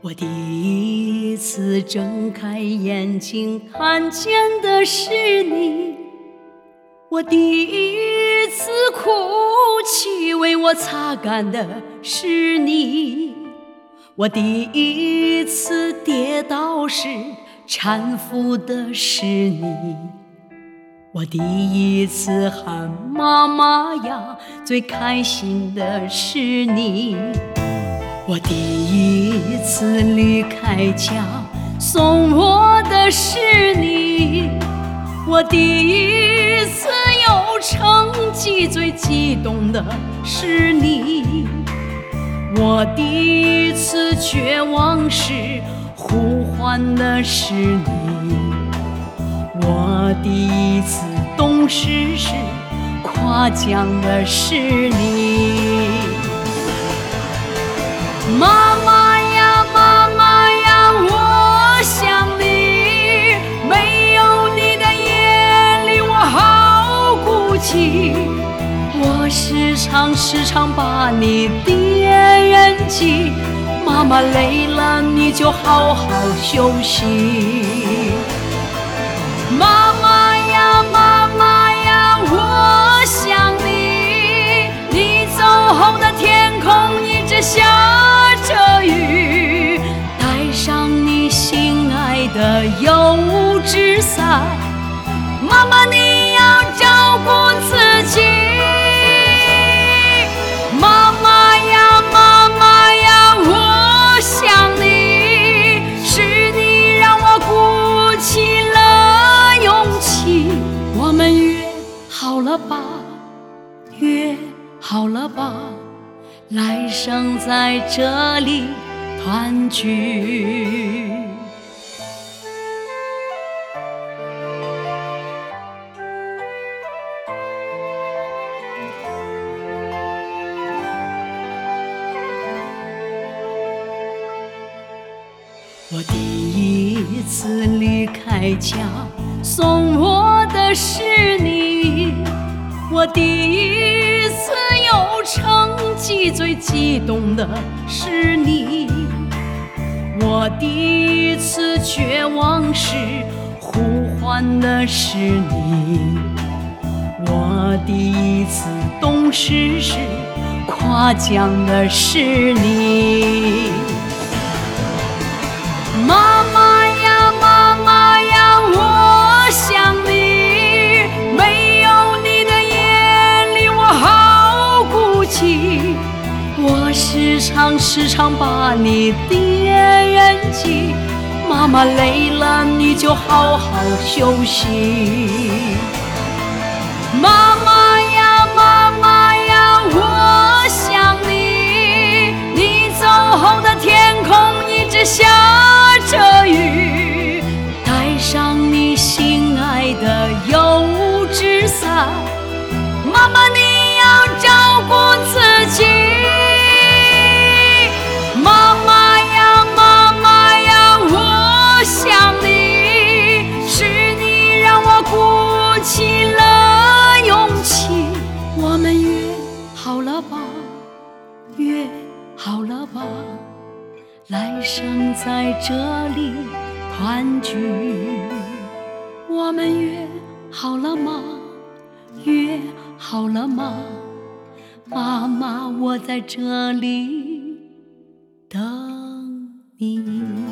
我第一次睁开眼睛看见的是你，我第一次哭泣为我擦干的是你，我第一次跌倒时搀扶的是你，我第一次喊妈妈呀最开心的是你。我第一次离开家，送我的是你；我第一次有成绩，最激动的是你；我第一次绝望时，呼唤的是你；我第一次懂事时，夸奖的是你。妈妈呀，妈妈呀，我想你。没有你的夜里，我好孤寂。我时常时常把你惦记。妈妈累了，你就好好休息。妈妈纸伞。妈妈，你要照顾自己。妈妈呀，妈妈呀，我想你，是你让我鼓起了勇气。我们约好了吧，约好了吧。来生在这里团聚。我第一次离开家，送我的是你。我第一次有成绩，最激动的是你；我第一次绝望时，呼唤的是你；我第一次懂事时，夸奖的是你。妈妈呀，妈妈呀，我想你。没有你的夜里我好孤寂。我时常时常把你惦记，妈妈累了你就好好休息。妈妈呀妈妈呀，我想你。你走后的天空一直下来生在这里团聚。我们约好了吗？约好了吗？妈妈，我在这里等你。